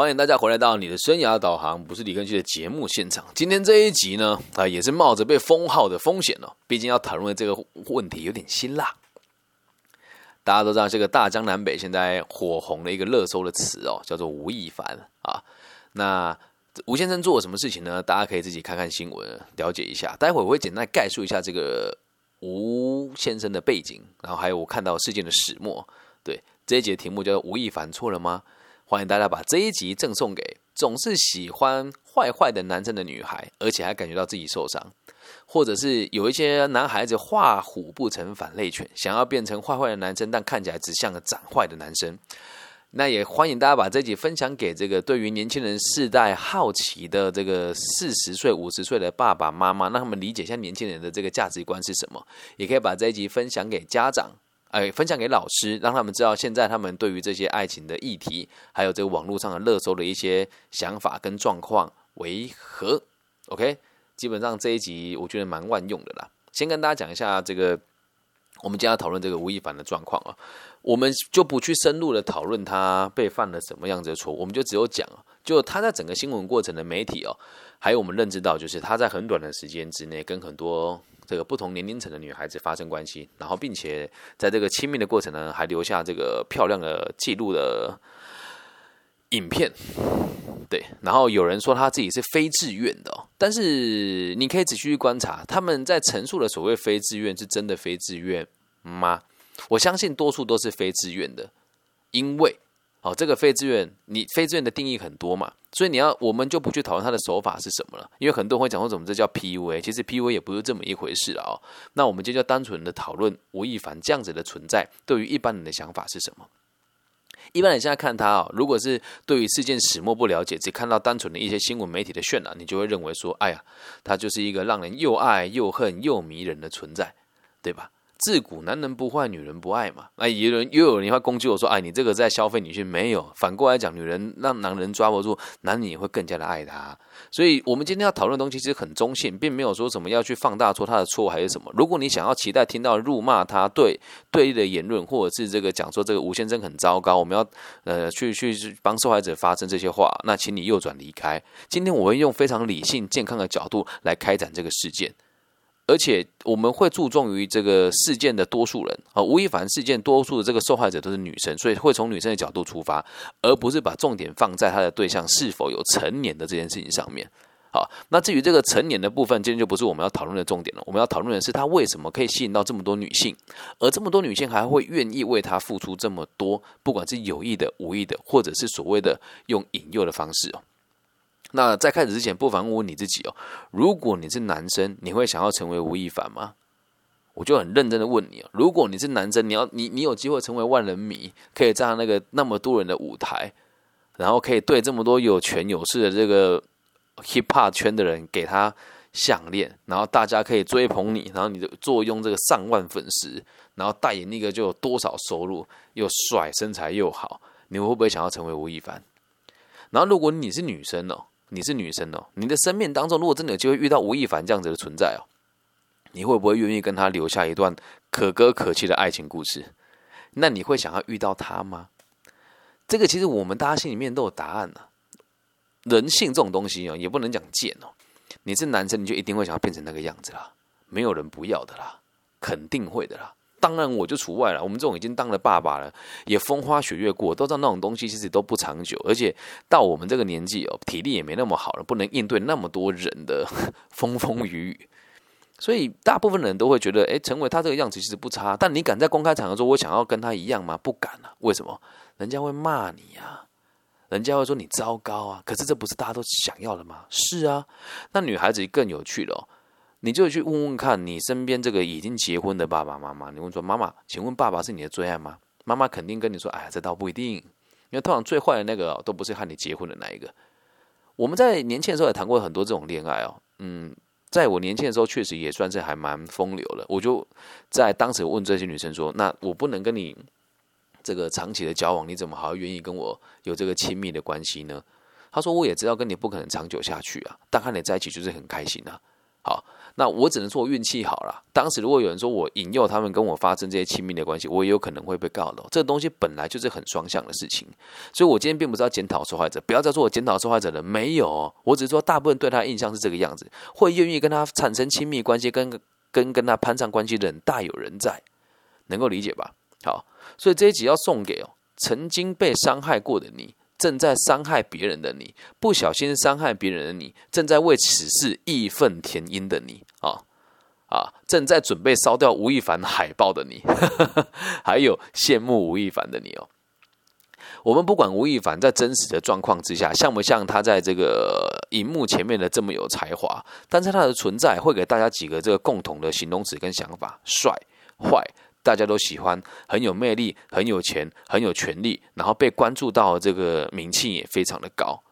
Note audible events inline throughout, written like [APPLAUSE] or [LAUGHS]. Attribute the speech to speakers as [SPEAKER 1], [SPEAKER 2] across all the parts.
[SPEAKER 1] 欢迎大家回来到你的生涯导航，不是李根旭的节目现场。今天这一集呢，啊，也是冒着被封号的风险哦。毕竟要讨论的这个问题有点辛辣。大家都知道，这个大江南北现在火红的一个热搜的词哦，叫做吴亦凡啊。那吴先生做了什么事情呢？大家可以自己看看新闻了解一下。待会我会简单概述一下这个吴先生的背景，然后还有我看到事件的始末。对，这一节题目叫做“吴亦凡错了吗？”欢迎大家把这一集赠送给总是喜欢坏坏的男生的女孩，而且还感觉到自己受伤，或者是有一些男孩子画虎不成反类犬，想要变成坏坏的男生，但看起来只像个长坏的男生。那也欢迎大家把这集分享给这个对于年轻人世代好奇的这个四十岁、五十岁的爸爸妈妈，让他们理解一下年轻人的这个价值观是什么。也可以把这一集分享给家长。哎，分享给老师，让他们知道现在他们对于这些爱情的议题，还有这个网络上的热搜的一些想法跟状况为何？OK，基本上这一集我觉得蛮万用的啦。先跟大家讲一下这个，我们今天要讨论这个吴亦凡的状况啊，我们就不去深入的讨论他被犯了什么样子的错，我们就只有讲，就他在整个新闻过程的媒体哦，还有我们认知到，就是他在很短的时间之内跟很多。这个不同年龄层的女孩子发生关系，然后并且在这个亲密的过程呢，还留下这个漂亮的记录的影片。对，然后有人说他自己是非自愿的，但是你可以仔细去观察，他们在陈述的所谓非自愿，是真的非自愿吗？我相信多数都是非自愿的，因为。哦，这个非自愿，你非自愿的定义很多嘛，所以你要，我们就不去讨论他的手法是什么了，因为很多人会讲说怎么这叫 PUA，其实 PUA 也不是这么一回事啊。那我们就叫单纯的讨论吴亦凡这样子的存在，对于一般人的想法是什么？一般人现在看他啊，如果是对于事件始末不了解，只看到单纯的一些新闻媒体的渲染，你就会认为说，哎呀，他就是一个让人又爱又恨又迷人的存在，对吧？自古男人不坏，女人不爱嘛。那有人又有人会攻击我说：“哎，你这个在消费女性。”没有，反过来讲，女人让男人抓不住，男人也会更加的爱她。所以，我们今天要讨论的东西其实很中性，并没有说什么要去放大说他的错还是什么。如果你想要期待听到辱骂他对对立的言论，或者是这个讲说这个吴先生很糟糕，我们要呃去去帮受害者发声这些话，那请你右转离开。今天我会用非常理性健康的角度来开展这个事件。而且我们会注重于这个事件的多数人啊，吴亦凡事件多数的这个受害者都是女生，所以会从女生的角度出发，而不是把重点放在他的对象是否有成年的这件事情上面。好，那至于这个成年的部分，今天就不是我们要讨论的重点了。我们要讨论的是他为什么可以吸引到这么多女性，而这么多女性还会愿意为他付出这么多，不管是有意的、无意的，或者是所谓的用引诱的方式哦。那在开始之前，不妨问问你自己哦：如果你是男生，你会想要成为吴亦凡吗？我就很认真的问你哦：如果你是男生，你要你你有机会成为万人迷，可以站那个那么多人的舞台，然后可以对这么多有权有势的这个 hip hop 圈的人给他项链，然后大家可以追捧你，然后你的坐拥这个上万粉丝，然后代言那个就有多少收入，又帅，身材又好，你会不会想要成为吴亦凡？然后如果你是女生哦？你是女生哦，你的生命当中如果真的有机会遇到吴亦凡这样子的存在哦，你会不会愿意跟他留下一段可歌可泣的爱情故事？那你会想要遇到他吗？这个其实我们大家心里面都有答案呢。人性这种东西哦，也不能讲贱哦。你是男生，你就一定会想要变成那个样子啦，没有人不要的啦，肯定会的啦。当然我就除外了，我们这种已经当了爸爸了，也风花雪月过，都知道那种东西其实都不长久，而且到我们这个年纪哦，体力也没那么好了，不能应对那么多人的 [LAUGHS] 风风雨雨，所以大部分人都会觉得，哎，成为他这个样子其实不差。但你敢在公开场合说我想要跟他一样吗？不敢啊！为什么？人家会骂你啊，人家会说你糟糕啊。可是这不是大家都想要的吗？是啊，那女孩子更有趣了。你就去问问看，你身边这个已经结婚的爸爸妈妈，你问说：“妈妈，请问爸爸是你的最爱吗？”妈妈肯定跟你说：“哎，这倒不一定，因为通常最坏的那个都不是和你结婚的那一个。”我们在年轻的时候也谈过很多这种恋爱哦，嗯，在我年轻的时候确实也算是还蛮风流的。我就在当时问这些女生说：“那我不能跟你这个长期的交往，你怎么还愿意跟我有这个亲密的关系呢？”她说：“我也知道跟你不可能长久下去啊，但和你在一起就是很开心啊。”好。那我只能说运气好了。当时如果有人说我引诱他们跟我发生这些亲密的关系，我也有可能会被告的。这东西本来就是很双向的事情，所以我今天并不是要检讨受害者，不要再说我检讨受害者了，没有，我只是说大部分对他的印象是这个样子，会愿意跟他产生亲密关系，跟跟跟他攀上关系的人大有人在，能够理解吧？好，所以这一集要送给哦，曾经被伤害过的你。正在伤害别人的你，不小心伤害别人的你，正在为此事义愤填膺的你啊啊！正在准备烧掉吴亦凡海报的你，[LAUGHS] 还有羡慕吴亦凡的你哦。我们不管吴亦凡在真实的状况之下像不像他在这个荧幕前面的这么有才华，但是他的存在会给大家几个这个共同的形容词跟想法：帅、坏。大家都喜欢，很有魅力，很有钱，很有权利，然后被关注到这个名气也非常的高。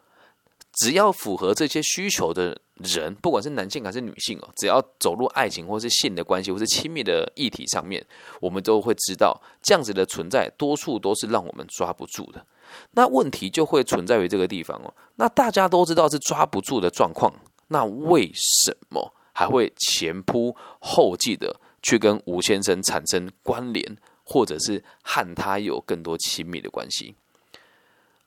[SPEAKER 1] 只要符合这些需求的人，不管是男性还是女性哦，只要走入爱情或是性的关系或是亲密的议题上面，我们都会知道这样子的存在，多数都是让我们抓不住的。那问题就会存在于这个地方哦。那大家都知道是抓不住的状况，那为什么还会前仆后继的？去跟吴先生产生关联，或者是和他有更多亲密的关系。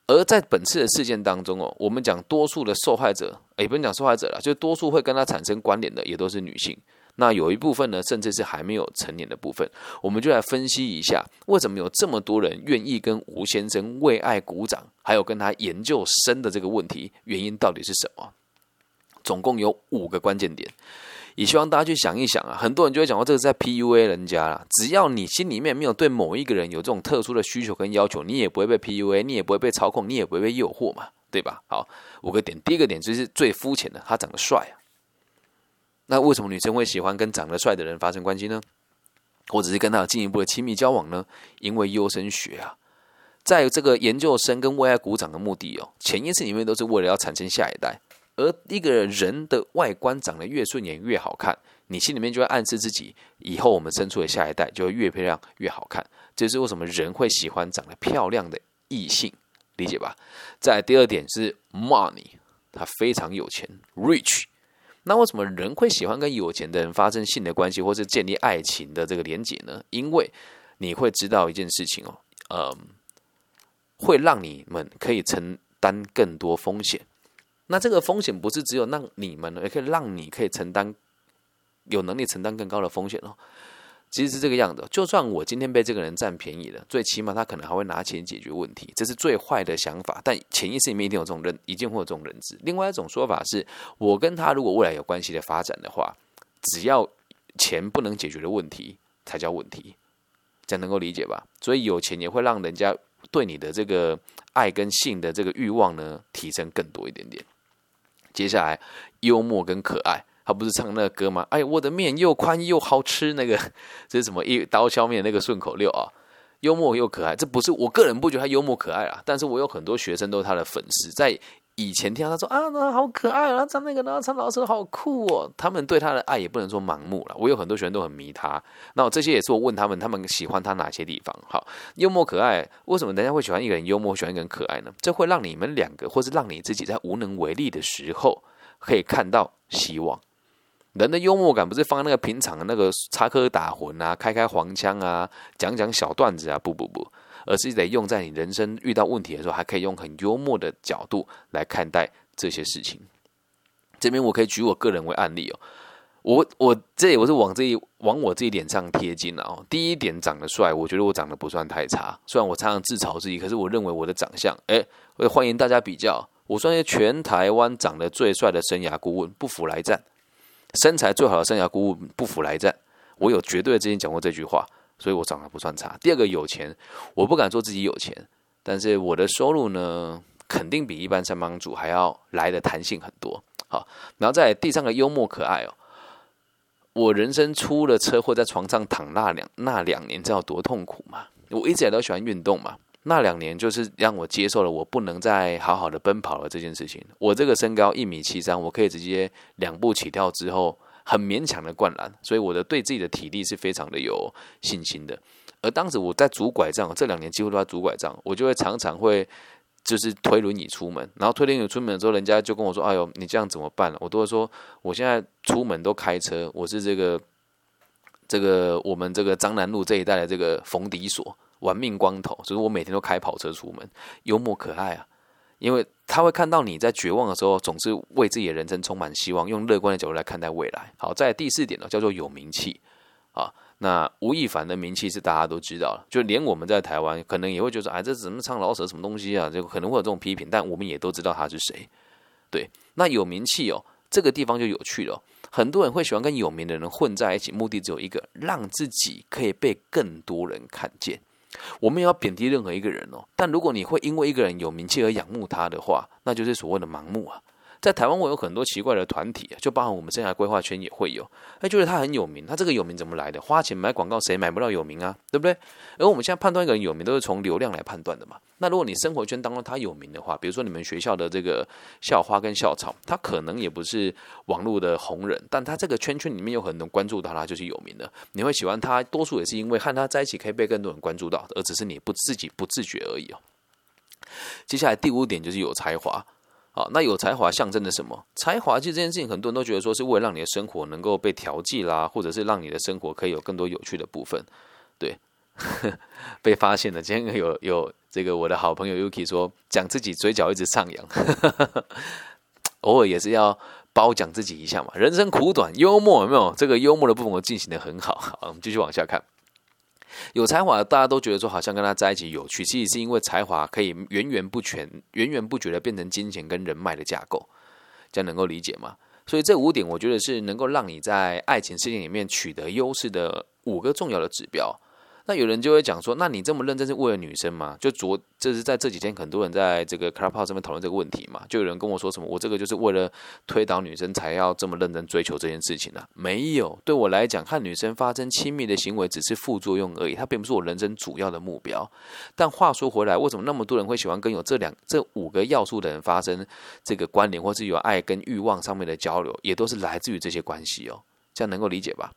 [SPEAKER 1] 而在本次的事件当中哦，我们讲多数的受害者，也不用讲受害者了，就多数会跟他产生关联的，也都是女性。那有一部分呢，甚至是还没有成年的部分，我们就来分析一下，为什么有这么多人愿意跟吴先生为爱鼓掌，还有跟他研究生的这个问题，原因到底是什么？总共有五个关键点。也希望大家去想一想啊，很多人就会讲说这个在 PUA 人家啦。只要你心里面没有对某一个人有这种特殊的需求跟要求，你也不会被 PUA，你也不会被操控，你也不会被诱惑嘛，对吧？好，五个点，第一个点就是最肤浅的，他长得帅啊。那为什么女生会喜欢跟长得帅的人发生关系呢？或者是跟他有进一步的亲密交往呢？因为优生学啊，在这个研究生跟为爱鼓掌的目的哦，潜意识里面都是为了要产生下一代。而一个人的外观长得越顺眼越好看，你心里面就会暗示自己，以后我们生出的下一代就会越漂亮越好看。这是为什么人会喜欢长得漂亮的异性，理解吧？在第二点是 money，他非常有钱，rich。那为什么人会喜欢跟有钱的人发生性的关系，或是建立爱情的这个连结呢？因为你会知道一件事情哦，嗯，会让你们可以承担更多风险。那这个风险不是只有让你们，也可以让你可以承担有能力承担更高的风险哦。其实是这个样子，就算我今天被这个人占便宜了，最起码他可能还会拿钱解决问题，这是最坏的想法。但潜意识里面一定有这种认，一定会有这种认知。另外一种说法是，我跟他如果未来有关系的发展的话，只要钱不能解决的问题才叫问题，这样能够理解吧？所以有钱也会让人家对你的这个爱跟性的这个欲望呢提升更多一点点。接下来，幽默跟可爱，他不是唱那个歌吗？哎，我的面又宽又好吃，那个 [LAUGHS] 这是什么一刀削面那个顺口溜啊？幽默又可爱，这不是我个人不觉得他幽默可爱啊，但是我有很多学生都是他的粉丝，在以前听他说啊，那好可爱啊，唱那个呢，唱老师好酷哦，他们对他的爱也不能说盲目了。我有很多学生都很迷他，那这些也是我问他们，他们喜欢他哪些地方？好，幽默可爱，为什么人家会喜欢一个人幽默，喜欢一个人可爱呢？这会让你们两个，或是让你自己在无能为力的时候，可以看到希望。人的幽默感不是放那个平常的那个插科打诨啊，开开黄腔啊，讲讲小段子啊，不不不。而是得用在你人生遇到问题的时候，还可以用很幽默的角度来看待这些事情。这边我可以举我个人为案例哦，我我这我是往这一往我这一点上贴金了哦。第一点长得帅，我觉得我长得不算太差，虽然我常常自嘲自己，可是我认为我的长相，哎，我欢迎大家比较，我算是全台湾长得最帅的生涯顾问，不服来战；身材最好的生涯顾问，不服来战。我有绝对之前讲过这句话。所以我长得不算差。第二个有钱，我不敢说自己有钱，但是我的收入呢，肯定比一般上班族还要来的弹性很多。好，然后在第三个幽默可爱哦。我人生出了车祸，在床上躺那两那两年，知道多痛苦吗？我一直也都喜欢运动嘛，那两年就是让我接受了我不能再好好的奔跑了这件事情。我这个身高一米七三，我可以直接两步起跳之后。很勉强的灌篮，所以我的对自己的体力是非常的有信心的。而当时我在拄拐杖，这两年几乎都在拄拐杖，我就会常常会就是推轮椅出门，然后推轮椅出门之后，人家就跟我说：“哎呦，你这样怎么办？”我都会说：“我现在出门都开车，我是这个这个我们这个张南路这一带的这个冯迪所玩命光头，所以我每天都开跑车出门，幽默可爱啊。因为他会看到你在绝望的时候，总是为自己的人生充满希望，用乐观的角度来看待未来。好，在第四点呢，叫做有名气啊。那吴亦凡的名气是大家都知道了，就连我们在台湾可能也会觉得，哎，这怎么唱老舍什么东西啊？就可能会有这种批评，但我们也都知道他是谁。对，那有名气哦，这个地方就有趣了。很多人会喜欢跟有名的人混在一起，目的只有一个，让自己可以被更多人看见。我们也要贬低任何一个人哦，但如果你会因为一个人有名气而仰慕他的话，那就是所谓的盲目啊。在台湾，我有很多奇怪的团体，就包含我们生涯规划圈也会有。哎，觉得他很有名，他这个有名怎么来的？花钱买广告，谁买不到有名啊？对不对？而我们现在判断一个人有名，都是从流量来判断的嘛。那如果你生活圈当中他有名的话，比如说你们学校的这个校花跟校草，他可能也不是网络的红人，但他这个圈圈里面有很多人关注到他，就是有名的。你会喜欢他，多数也是因为和他在一起可以被更多人关注到，而只是你不自己不自觉而已哦。接下来第五点就是有才华。好，那有才华象征着什么？才华其实这件事情，很多人都觉得说是为了让你的生活能够被调剂啦，或者是让你的生活可以有更多有趣的部分。对，[LAUGHS] 被发现了。今天有有这个我的好朋友 Yuki 说，讲自己嘴角一直上扬，[LAUGHS] 偶尔也是要褒奖自己一下嘛。人生苦短，幽默有没有？这个幽默的部分我进行的很好。好，我们继续往下看。有才华，大家都觉得说好像跟他在一起有趣，其实是因为才华可以源源不全、源源不绝的变成金钱跟人脉的架构，这样能够理解吗？所以这五点，我觉得是能够让你在爱情事件里面取得优势的五个重要的指标。那有人就会讲说，那你这么认真是为了女生吗？就昨这是在这几天，很多人在这个 Clubhouse 上面讨论这个问题嘛。就有人跟我说什么，我这个就是为了推倒女生才要这么认真追求这件事情呢？没有，对我来讲，和女生发生亲密的行为只是副作用而已，它并不是我人生主要的目标。但话说回来，为什么那么多人会喜欢跟有这两这五个要素的人发生这个关联，或是有爱跟欲望上面的交流，也都是来自于这些关系哦。这样能够理解吧？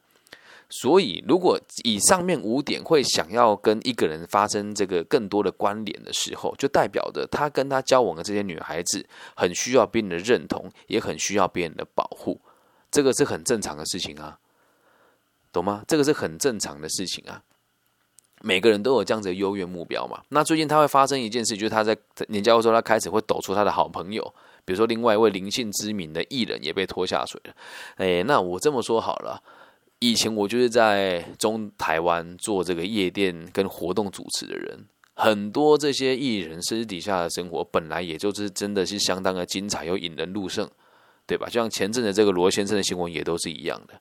[SPEAKER 1] 所以，如果以上面五点会想要跟一个人发生这个更多的关联的时候，就代表着他跟他交往的这些女孩子很需要别人的认同，也很需要别人的保护。这个是很正常的事情啊，懂吗？这个是很正常的事情啊。每个人都有这样子的优越目标嘛。那最近他会发生一件事，就是他在年交的时候，他开始会抖出他的好朋友，比如说另外一位灵性知名的艺人也被拖下水了。哎，那我这么说好了。以前我就是在中台湾做这个夜店跟活动主持的人，很多这些艺人私底下的生活本来也就是真的是相当的精彩又引人入胜，对吧？就像前阵的这个罗先生的新闻也都是一样的。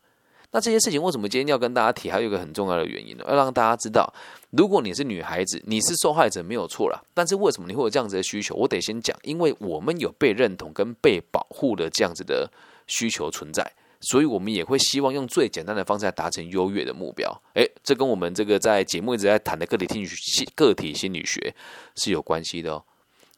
[SPEAKER 1] 那这些事情为什么今天要跟大家提？还有一个很重要的原因呢，要让大家知道，如果你是女孩子，你是受害者没有错啦。但是为什么你会有这样子的需求？我得先讲，因为我们有被认同跟被保护的这样子的需求存在。所以，我们也会希望用最简单的方式来达成优越的目标。诶，这跟我们这个在节目一直在谈的个体心理学、个体心理学是有关系的哦。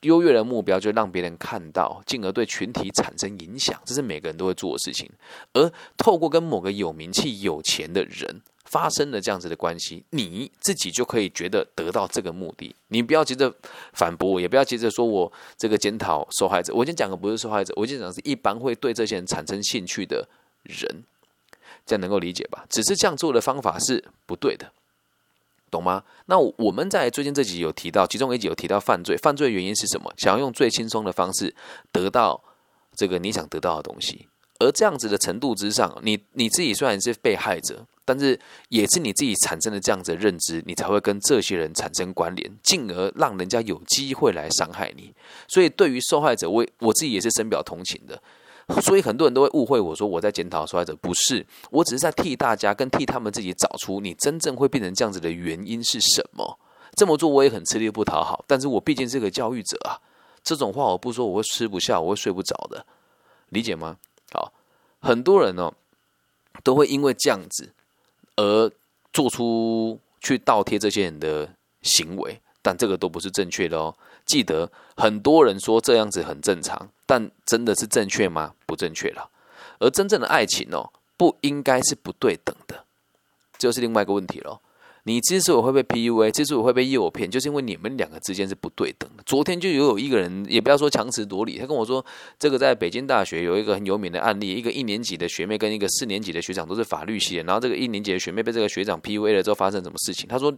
[SPEAKER 1] 优越的目标就让别人看到，进而对群体产生影响，这是每个人都会做的事情。而透过跟某个有名气、有钱的人发生了这样子的关系，你自己就可以觉得得到这个目的。你不要急着反驳我，也不要急着说我这个检讨受害者。我已经讲的不是受害者，我已经讲是一般会对这些人产生兴趣的。人，这样能够理解吧？只是这样做的方法是不对的，懂吗？那我们在最近这集有提到，其中一集有提到犯罪，犯罪原因是什么？想要用最轻松的方式得到这个你想得到的东西，而这样子的程度之上，你你自己虽然是被害者，但是也是你自己产生的这样子的认知，你才会跟这些人产生关联，进而让人家有机会来伤害你。所以对于受害者，我我自己也是深表同情的。[LAUGHS] 所以很多人都会误会我说我在检讨受害者，不是，我只是在替大家跟替他们自己找出你真正会变成这样子的原因是什么。这么做我也很吃力不讨好，但是我毕竟是个教育者啊，这种话我不说我会吃不下，我会睡不着的，理解吗？好，很多人呢都会因为这样子而做出去倒贴这些人的行为，但这个都不是正确的哦。记得很多人说这样子很正常，但真的是正确吗？不正确了。而真正的爱情哦，不应该是不对等的，这就是另外一个问题了。你之所以会被 PUA，之所以会被诱骗，就是因为你们两个之间是不对等的。昨天就有一个人，也不要说强词夺理，他跟我说，这个在北京大学有一个很有名的案例，一个一年级的学妹跟一个四年级的学长都是法律系的，然后这个一年级的学妹被这个学长 PUA 了之后发生什么事情？他说：“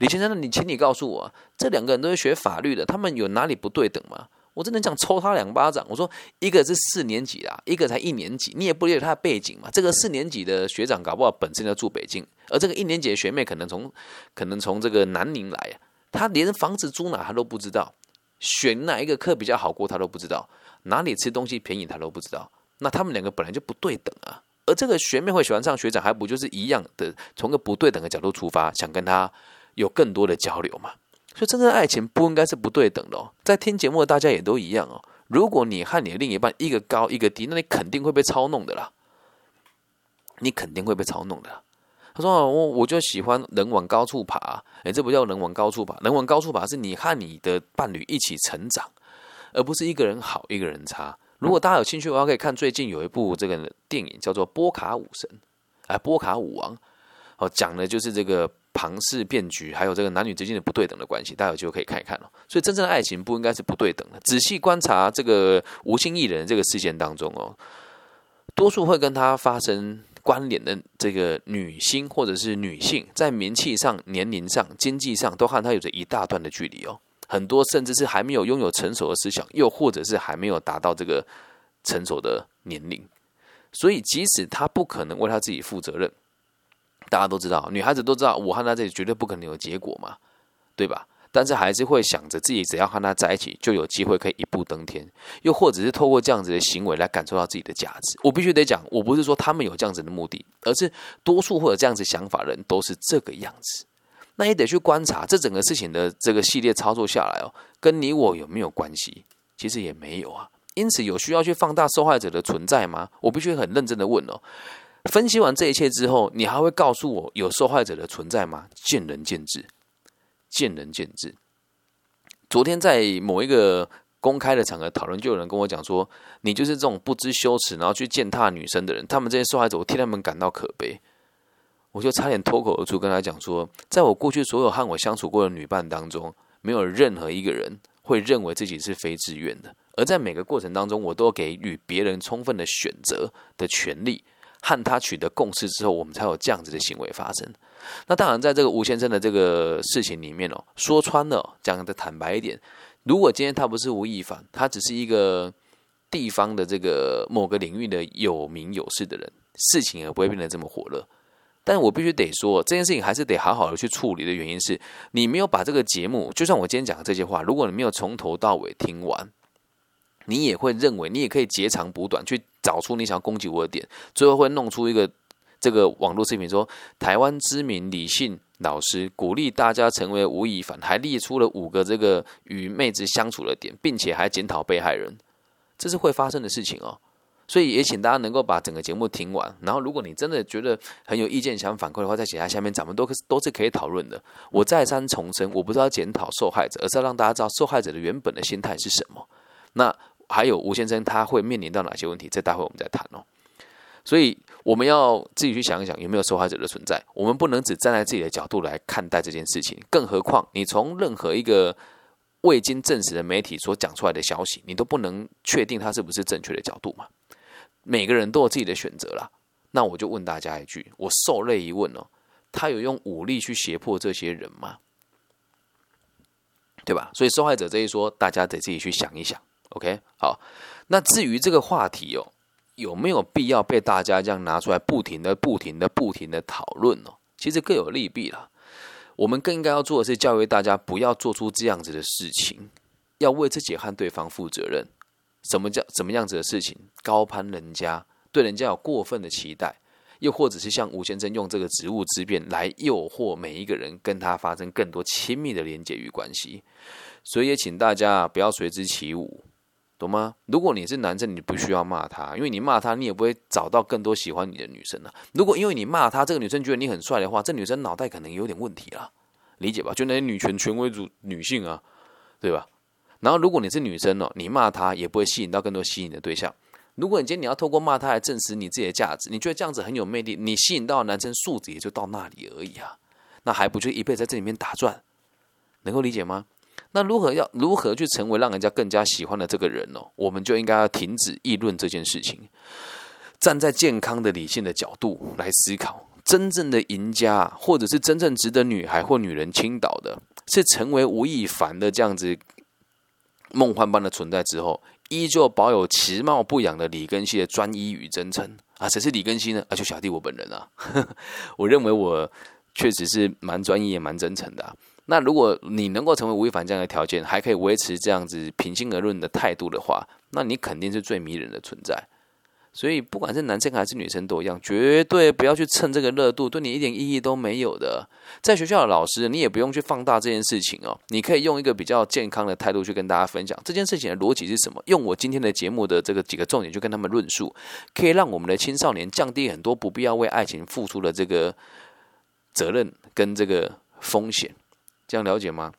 [SPEAKER 1] 李先生，你请你告诉我，这两个人都是学法律的，他们有哪里不对等吗？”我真的想抽他两巴掌。我说，一个是四年级啦，一个才一年级，你也不了解他的背景嘛。这个四年级的学长搞不好本身就住北京，而这个一年级的学妹可能从可能从这个南宁来，他连房子租哪他都不知道，选哪一个课比较好过他都不知道，哪里吃东西便宜他都不知道。那他们两个本来就不对等啊。而这个学妹会喜欢上学长，还不就是一样的，从个不对等的角度出发，想跟他有更多的交流嘛？所以，真正的爱情不应该是不对等的哦。在听节目的大家也都一样哦。如果你和你的另一半一个高一个低，那你肯定会被操弄的啦。你肯定会被操弄的。他说：“我我就喜欢人往高处爬。”哎，这不叫人往高处爬，人往高处爬是你和你的伴侣一起成长，而不是一个人好一个人差。如果大家有兴趣的话，可以看最近有一部这个电影叫做《波卡武神》，哎，波卡武王哦，讲的就是这个。庞氏变局，还有这个男女之间的不对等的关系，大家有机会可以看一看哦。所以，真正的爱情不应该是不对等的。仔细观察这个无心艺人这个事件当中哦，多数会跟他发生关联的这个女星或者是女性，在名气上、年龄上、经济上，都和他有着一大段的距离哦。很多甚至是还没有拥有成熟的思想，又或者是还没有达到这个成熟的年龄。所以，即使他不可能为他自己负责任。大家都知道，女孩子都知道，我和他这里绝对不可能有结果嘛，对吧？但是还是会想着自己只要和他在一起，就有机会可以一步登天，又或者是透过这样子的行为来感受到自己的价值。我必须得讲，我不是说他们有这样子的目的，而是多数或者这样子想法的人都是这个样子。那也得去观察这整个事情的这个系列操作下来哦，跟你我有没有关系？其实也没有啊。因此，有需要去放大受害者的存在吗？我必须很认真的问哦。分析完这一切之后，你还会告诉我有受害者的存在吗？见仁见智，见仁见智。昨天在某一个公开的场合讨论，就有人跟我讲说：“你就是这种不知羞耻，然后去践踏女生的人。”他们这些受害者，我替他们感到可悲。我就差点脱口而出跟他讲说：“在我过去所有和我相处过的女伴当中，没有任何一个人会认为自己是非自愿的。而在每个过程当中，我都给予别人充分的选择的权利。”和他取得共识之后，我们才有这样子的行为发生。那当然，在这个吴先生的这个事情里面哦，说穿了，讲的坦白一点，如果今天他不是吴亦凡，他只是一个地方的这个某个领域的有名有势的人，事情也不会变得这么火热。但我必须得说，这件事情还是得好好的去处理的原因是，你没有把这个节目，就像我今天讲的这些话，如果你没有从头到尾听完。你也会认为，你也可以截长补短，去找出你想要攻击我的点，最后会弄出一个这个网络视频，说台湾知名理性老师鼓励大家成为吴亦凡，还列出了五个这个与妹子相处的点，并且还检讨被害人，这是会发生的事情哦。所以也请大家能够把整个节目听完，然后如果你真的觉得很有意见想反馈的话，在写在下面，咱们都都是可以讨论的。我再三重申，我不是要检讨受害者，而是要让大家知道受害者的原本的心态是什么。那。还有吴先生他会面临到哪些问题？这待会我们再谈哦。所以我们要自己去想一想，有没有受害者的存在？我们不能只站在自己的角度来看待这件事情。更何况，你从任何一个未经证实的媒体所讲出来的消息，你都不能确定它是不是正确的角度嘛？每个人都有自己的选择啦。那我就问大家一句，我受累一问哦：他有用武力去胁迫这些人吗？对吧？所以受害者这一说，大家得自己去想一想。OK，好，那至于这个话题哦，有没有必要被大家这样拿出来，不停的、不停的、不停的讨论呢？其实各有利弊啦。我们更应该要做的是教育大家，不要做出这样子的事情，要为自己和对方负责任。什么叫什么样子的事情？高攀人家，对人家有过分的期待，又或者是像吴先生用这个职务之便来诱惑每一个人，跟他发生更多亲密的连接与关系。所以也请大家不要随之起舞。懂吗？如果你是男生，你不需要骂他，因为你骂他，你也不会找到更多喜欢你的女生了。如果因为你骂他，这个女生觉得你很帅的话，这女生脑袋可能有点问题啊，理解吧？就那些女权权威主女性啊，对吧？然后如果你是女生哦，你骂他也不会吸引到更多吸引的对象。如果你今天你要透过骂他来证实你自己的价值，你觉得这样子很有魅力，你吸引到男生素质也就到那里而已啊。那还不就一辈子在这里面打转？能够理解吗？那如何要如何去成为让人家更加喜欢的这个人呢？我们就应该要停止议论这件事情，站在健康的理性的角度来思考，真正的赢家，或者是真正值得女孩或女人倾倒的，是成为吴亦凡的这样子梦幻般的存在之后，依旧保有其貌不扬的李根熙的专一与真诚啊！谁是李根熙呢？啊，就小弟我本人啊！[LAUGHS] 我认为我确实是蛮专一也蛮真诚的。那如果你能够成为吴亦凡这样的条件，还可以维持这样子平心而论的态度的话，那你肯定是最迷人的存在。所以不管是男生还是女生都一样，绝对不要去蹭这个热度，对你一点意义都没有的。在学校的老师，你也不用去放大这件事情哦，你可以用一个比较健康的态度去跟大家分享这件事情的逻辑是什么。用我今天的节目的这个几个重点去跟他们论述，可以让我们的青少年降低很多不必要为爱情付出的这个责任跟这个风险。这样了解吗？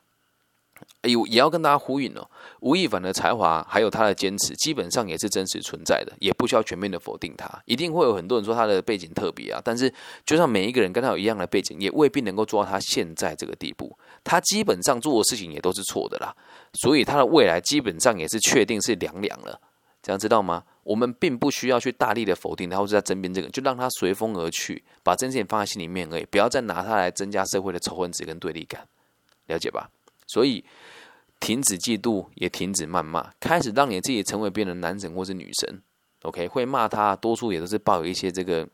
[SPEAKER 1] 有也要跟大家呼应哦。吴亦凡的才华还有他的坚持，基本上也是真实存在的，也不需要全面的否定他。一定会有很多人说他的背景特别啊，但是就算每一个人跟他有一样的背景，也未必能够做到他现在这个地步。他基本上做的事情也都是错的啦，所以他的未来基本上也是确定是凉凉了。这样知道吗？我们并不需要去大力的否定他，或者在争辩这个，就让他随风而去，把这件事情放在心里面而已，不要再拿他来增加社会的仇恨值跟对立感。了解吧，所以停止嫉妒，也停止谩骂，开始让你自己成为别人的男神或是女神。OK，会骂他，多数也都是抱有一些这个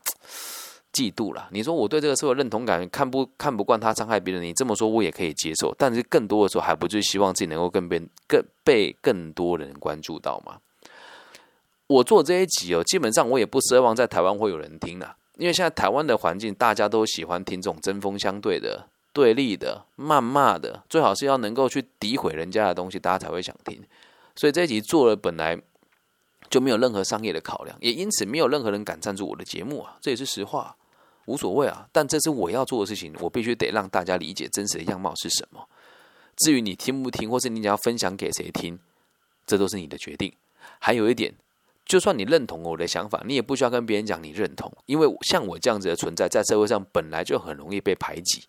[SPEAKER 1] [TSK] 嫉妒啦。你说我对这个社会认同感，看不看不惯他伤害别人，你这么说我也可以接受。但是更多的时候，还不就希望自己能够更被更被更多人关注到吗？我做这一集哦，基本上我也不奢望在台湾会有人听的，因为现在台湾的环境，大家都喜欢听这种针锋相对的。对立的、谩骂的，最好是要能够去诋毁人家的东西，大家才会想听。所以这一集做了，本来就没有任何商业的考量，也因此没有任何人敢赞助我的节目啊，这也是实话，无所谓啊。但这是我要做的事情，我必须得让大家理解真实的样貌是什么。至于你听不听，或是你想要分享给谁听，这都是你的决定。还有一点，就算你认同我的想法，你也不需要跟别人讲你认同，因为像我这样子的存在，在社会上本来就很容易被排挤。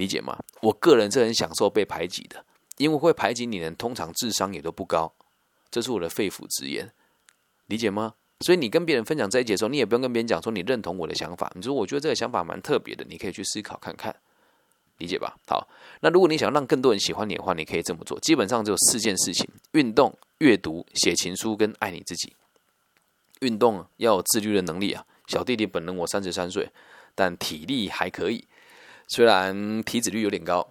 [SPEAKER 1] 理解吗？我个人是很享受被排挤的，因为会排挤你的人通常智商也都不高，这是我的肺腑之言，理解吗？所以你跟别人分享这一节的时候，你也不用跟别人讲说你认同我的想法，你说我觉得这个想法蛮特别的，你可以去思考看看，理解吧？好，那如果你想让更多人喜欢你的话，你可以这么做，基本上只有四件事情：运动、阅读、写情书跟爱你自己。运动要有自律的能力啊，小弟弟本人我三十三岁，但体力还可以。虽然体脂率有点高，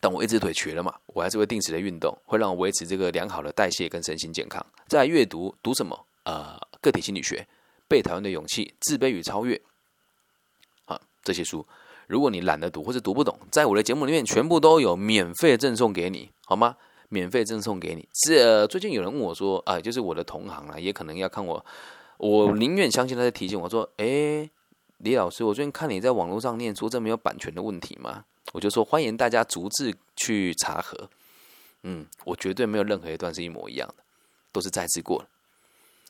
[SPEAKER 1] 但我一只腿瘸了嘛，我还是会定时的运动，会让我维持这个良好的代谢跟身心健康。再阅读，读什么？呃，个体心理学、被讨厌的勇气、自卑与超越，啊，这些书，如果你懒得读或者读不懂，在我的节目里面全部都有免费赠送给你，好吗？免费赠送给你。这最近有人问我说，啊，就是我的同行啊，也可能要看我，我宁愿相信他在提醒我说，哎。李老师，我最近看你在网络上念书，这没有版权的问题吗？我就说欢迎大家逐字去查核。嗯，我绝对没有任何一段是一模一样的，都是再次过了。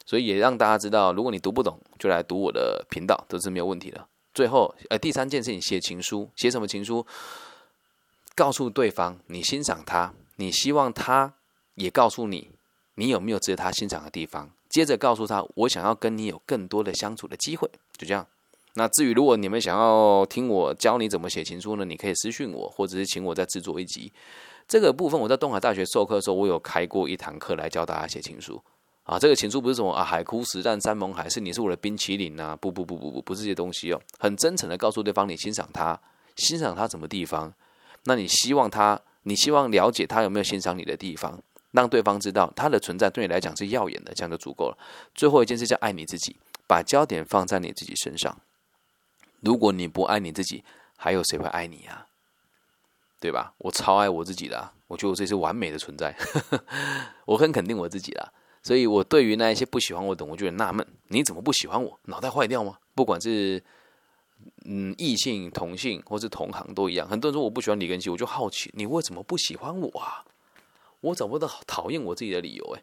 [SPEAKER 1] 所以也让大家知道，如果你读不懂，就来读我的频道，都是没有问题的。最后，呃，第三件事情，写情书，写什么情书？告诉对方你欣赏他，你希望他也告诉你，你有没有值得他欣赏的地方。接着告诉他，我想要跟你有更多的相处的机会。就这样。那至于如果你们想要听我教你怎么写情书呢？你可以私讯我，或者是请我再制作一集。这个部分我在东海大学授课的时候，我有开过一堂课来教大家写情书啊。这个情书不是什么啊海枯石烂山盟海，誓你是我的冰淇淋啊！不不不不不，不是这些东西哦。很真诚的告诉对方你欣赏他，欣赏他什么地方？那你希望他，你希望了解他有没有欣赏你的地方，让对方知道他的存在对你来讲是耀眼的，这样就足够了。最后一件事叫爱你自己，把焦点放在你自己身上。如果你不爱你自己，还有谁会爱你啊？对吧？我超爱我自己的，我觉得我这是完美的存在，[LAUGHS] 我很肯定我自己的。所以，我对于那一些不喜欢我的，我就很纳闷：你怎么不喜欢我？脑袋坏掉吗？不管是嗯异性、同性或是同行都一样。很多人说我不喜欢李根熙，我就好奇你为什么不喜欢我啊？我找不到讨厌我自己的理由。诶，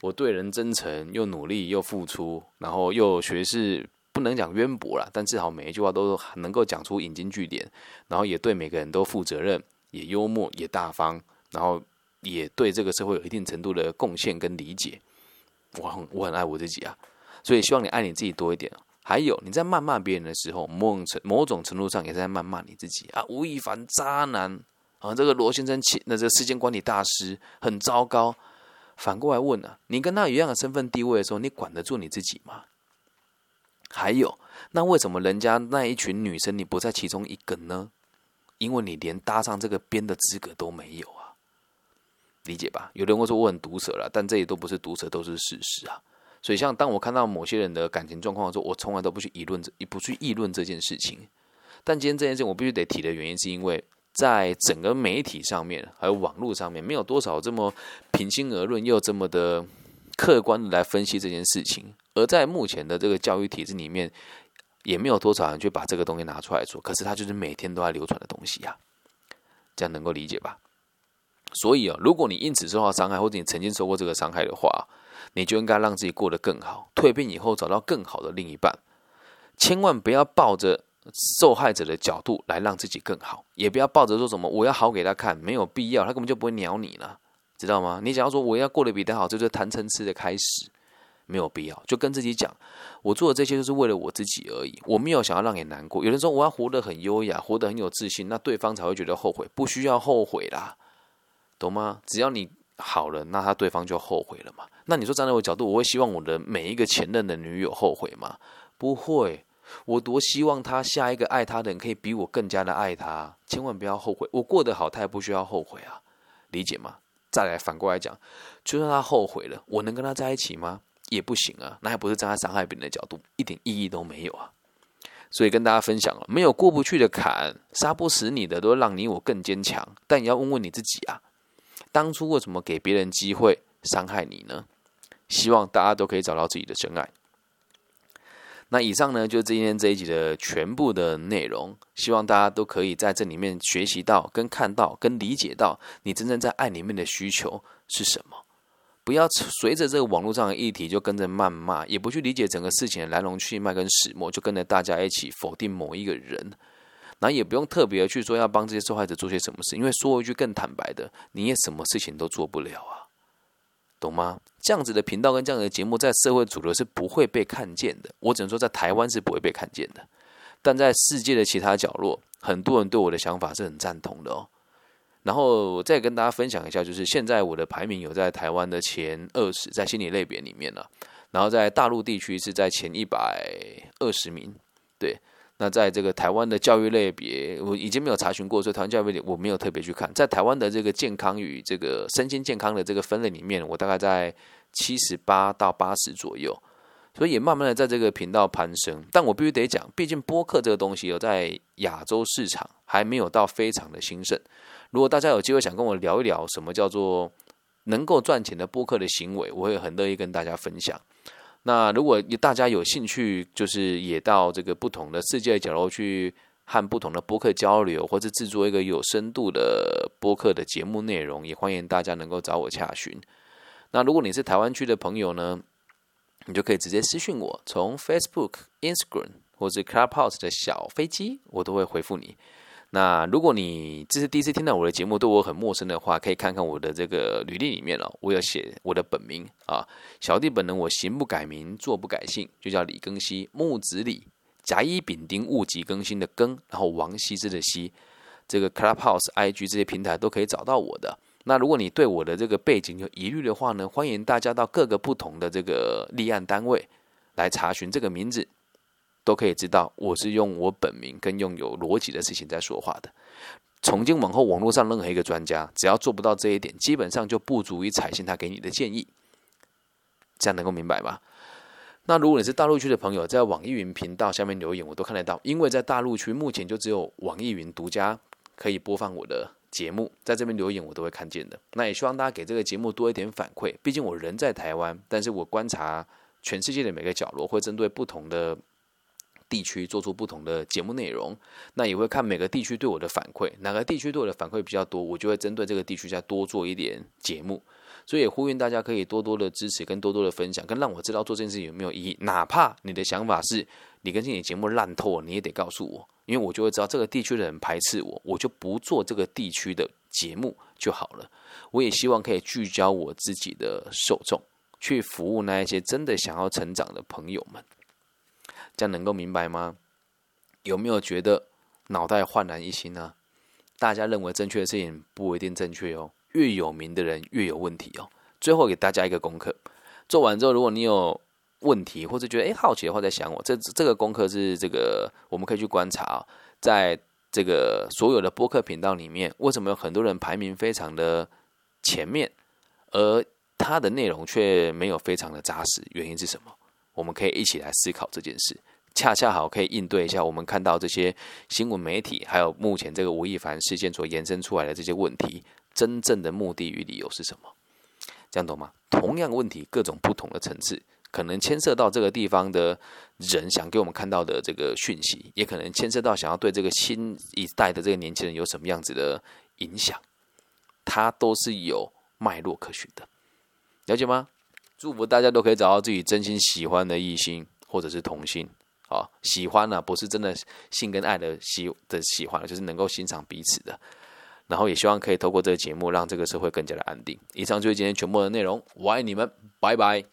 [SPEAKER 1] 我对人真诚，又努力，又付出，然后又学识。不能讲渊博啦，但至少每一句话都能够讲出引经据典，然后也对每个人都负责任，也幽默，也大方，然后也对这个社会有一定程度的贡献跟理解。我很我很爱我自己啊，所以希望你爱你自己多一点。还有你在谩骂别人的时候，某种程某种程度上也是在谩骂你自己啊。吴亦凡渣男啊，这个罗先生那这个时间管理大师很糟糕。反过来问呢，你跟他一样的身份地位的时候，你管得住你自己吗？还有，那为什么人家那一群女生你不在其中一个呢？因为你连搭上这个边的资格都没有啊，理解吧？有人会说我很毒舌了，但这也都不是毒舌，都是事实啊。所以，像当我看到某些人的感情状况的时候，我从来都不去议论这，不去议论这件事情。但今天这件事，我必须得提的原因，是因为在整个媒体上面，还有网络上面，没有多少这么平心而论又这么的客观的来分析这件事情。而在目前的这个教育体制里面，也没有多少人去把这个东西拿出来说。可是，它就是每天都在流传的东西呀，这样能够理解吧？所以啊，如果你因此受到伤害，或者你曾经受过这个伤害的话，你就应该让自己过得更好，蜕变以后找到更好的另一半。千万不要抱着受害者的角度来让自己更好，也不要抱着说什么我要好给他看，没有必要，他根本就不会鸟你了，知道吗？你想要说我要过得比他好，这就是谈层次的开始，没有必要。就跟自己讲，我做的这些都是为了我自己而已，我没有想要让你难过。有人说我要活得很优雅，活得很有自信，那对方才会觉得后悔，不需要后悔啦，懂吗？只要你。好了，那他对方就后悔了嘛？那你说站在我角度，我会希望我的每一个前任的女友后悔吗？不会，我多希望他下一个爱他的人可以比我更加的爱他，千万不要后悔。我过得好，他也不需要后悔啊，理解吗？再来反过来讲，就算他后悔了，我能跟他在一起吗？也不行啊，那还不是站在伤害别人的角度，一点意义都没有啊。所以跟大家分享了，没有过不去的坎，杀不死你的，都让你我更坚强。但你要问问你自己啊。当初为什么给别人机会伤害你呢？希望大家都可以找到自己的真爱。那以上呢，就是今天这一集的全部的内容。希望大家都可以在这里面学习到、跟看到、跟理解到你真正在爱里面的需求是什么。不要随着这个网络上的议题就跟着谩骂，也不去理解整个事情的来龙去脉跟始末，就跟着大家一起否定某一个人。那也不用特别去说要帮这些受害者做些什么事，因为说一句更坦白的，你也什么事情都做不了啊，懂吗？这样子的频道跟这样的节目在社会主流是不会被看见的。我只能说在台湾是不会被看见的，但在世界的其他角落，很多人对我的想法是很赞同的哦。然后我再跟大家分享一下，就是现在我的排名有在台湾的前二十，在心理类别里面了，然后在大陆地区是在前一百二十名，对。那在这个台湾的教育类别，我已经没有查询过，所以台湾教育类别我没有特别去看。在台湾的这个健康与这个身心健康的这个分类里面，我大概在七十八到八十左右，所以也慢慢的在这个频道攀升。但我必须得讲，毕竟播客这个东西有在亚洲市场还没有到非常的兴盛。如果大家有机会想跟我聊一聊什么叫做能够赚钱的播客的行为，我会很乐意跟大家分享。那如果大家有兴趣，就是也到这个不同的世界角落去和不同的播客交流，或者制作一个有深度的播客的节目内容，也欢迎大家能够找我洽询。那如果你是台湾区的朋友呢，你就可以直接私讯我，从 Facebook、Instagram 或是 Clubhouse 的小飞机，我都会回复你。那如果你这是第一次听到我的节目，对我很陌生的话，可以看看我的这个履历里面哦。我有写我的本名啊，小弟本人我行不改名，坐不改姓，就叫李庚希，木子李，甲乙丙丁戊己庚辛的庚，然后王羲之的羲。这个 Clubhouse、IG 这些平台都可以找到我的。那如果你对我的这个背景有疑虑的话呢，欢迎大家到各个不同的这个立案单位来查询这个名字。都可以知道，我是用我本名跟用有逻辑的事情在说话的。从今往后，网络上任何一个专家，只要做不到这一点，基本上就不足以采信他给你的建议。这样能够明白吗？那如果你是大陆区的朋友，在网易云频道下面留言，我都看得到，因为在大陆区目前就只有网易云独家可以播放我的节目，在这边留言我都会看见的。那也希望大家给这个节目多一点反馈，毕竟我人在台湾，但是我观察全世界的每个角落，会针对不同的。地区做出不同的节目内容，那也会看每个地区对我的反馈，哪个地区对我的反馈比较多，我就会针对这个地区再多做一点节目。所以也呼吁大家可以多多的支持，跟多多的分享，跟让我知道做这件事有没有意义。哪怕你的想法是李根新，你节目烂透了，你也得告诉我，因为我就会知道这个地区的人排斥我，我就不做这个地区的节目就好了。我也希望可以聚焦我自己的受众，去服务那一些真的想要成长的朋友们。这样能够明白吗？有没有觉得脑袋焕然一新呢？大家认为正确的事情不一定正确哦，越有名的人越有问题哦。最后给大家一个功课，做完之后，如果你有。问题或者觉得诶好奇的话，在想我这这个功课是这个我们可以去观察，在这个所有的播客频道里面，为什么有很多人排名非常的前面，而他的内容却没有非常的扎实？原因是什么？我们可以一起来思考这件事，恰恰好可以应对一下我们看到这些新闻媒体，还有目前这个吴亦凡事件所延伸出来的这些问题，真正的目的与理由是什么？这样懂吗？同样问题，各种不同的层次。可能牵涉到这个地方的人想给我们看到的这个讯息，也可能牵涉到想要对这个新一代的这个年轻人有什么样子的影响，它都是有脉络可循的，了解吗？祝福大家都可以找到自己真心喜欢的异性或者是同性，啊，喜欢呢不是真的性跟爱的喜的喜欢，就是能够欣赏彼此的，然后也希望可以透过这个节目让这个社会更加的安定。以上就是今天全部的内容，我爱你们，拜拜。